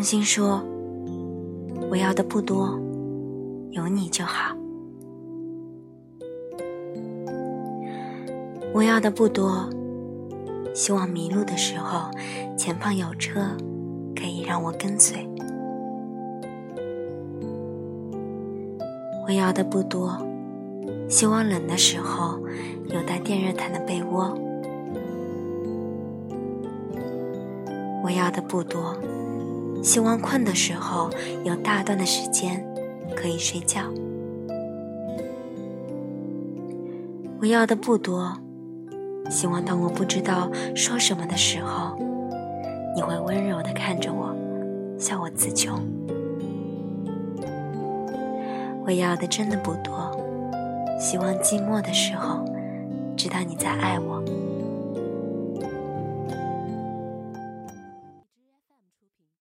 用心说，我要的不多，有你就好。我要的不多，希望迷路的时候，前方有车可以让我跟随。我要的不多，希望冷的时候有带电热毯的被窝。我要的不多，希望困的时候有大段的时间可以睡觉。我要的不多，希望当我不知道说什么的时候，你会温柔的看着我，笑我自穷。我要的真的不多，希望寂寞的时候，知道你在爱我。